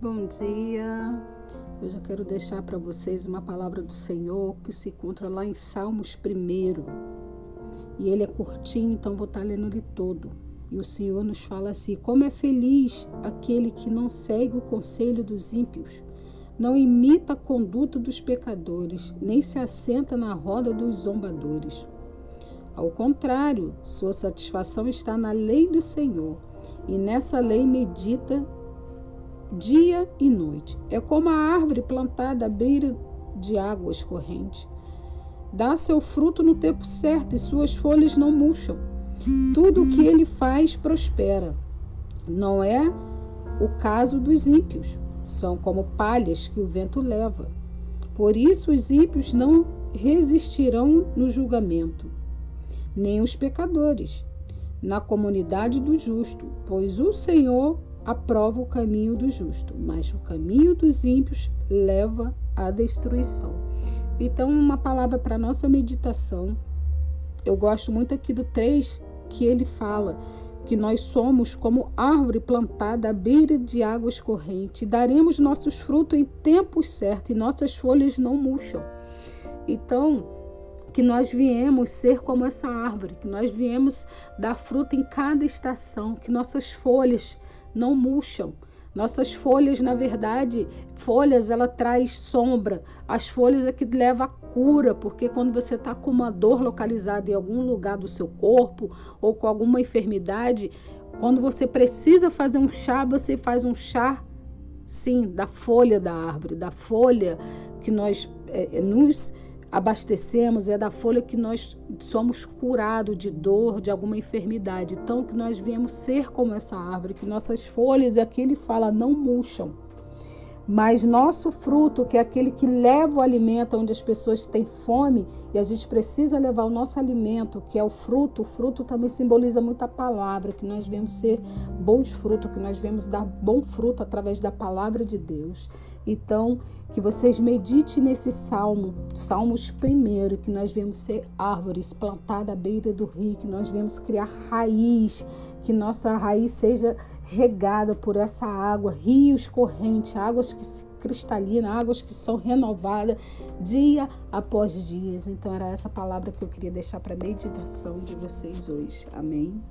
bom dia. Eu já quero deixar para vocês uma palavra do Senhor que se encontra lá em Salmos 1. E ele é curtinho, então vou estar lendo ele todo. E o Senhor nos fala assim: Como é feliz aquele que não segue o conselho dos ímpios, não imita a conduta dos pecadores, nem se assenta na roda dos zombadores. Ao contrário, sua satisfação está na lei do Senhor, e nessa lei medita dia e noite. É como a árvore plantada à beira de águas correntes. Dá seu fruto no tempo certo e suas folhas não murcham. Tudo o que ele faz prospera. Não é o caso dos ímpios. São como palhas que o vento leva. Por isso os ímpios não resistirão no julgamento, nem os pecadores na comunidade do justo, pois o Senhor aprova o caminho do justo, mas o caminho dos ímpios leva à destruição. Então, uma palavra para nossa meditação. Eu gosto muito aqui do 3, que ele fala que nós somos como árvore plantada à beira de águas correntes, daremos nossos frutos em tempo certo e nossas folhas não murcham. Então, que nós viemos ser como essa árvore, que nós viemos dar fruto em cada estação, que nossas folhas não murcham. Nossas folhas, na verdade, folhas ela traz sombra. As folhas é que leva a cura, porque quando você está com uma dor localizada em algum lugar do seu corpo ou com alguma enfermidade, quando você precisa fazer um chá, você faz um chá, sim, da folha da árvore, da folha que nós é, nos abastecemos, é da folha que nós somos curados de dor, de alguma enfermidade. Então, que nós viemos ser como essa árvore, que nossas folhas, aqui ele fala, não murcham. Mas nosso fruto, que é aquele que leva o alimento onde as pessoas têm fome, e a gente precisa levar o nosso alimento, que é o fruto, o fruto também simboliza muita palavra, que nós vemos ser bons frutos, que nós vemos dar bom fruto através da palavra de Deus. Então, que vocês meditem nesse salmo, Salmos primeiro, que nós vemos ser árvores plantadas à beira do rio, que nós vemos criar raiz, que nossa raiz seja regada por essa água, rios correntes, águas que se cristalinas, águas que são renovadas dia após dia. Então era essa palavra que eu queria deixar para meditação de vocês hoje. Amém.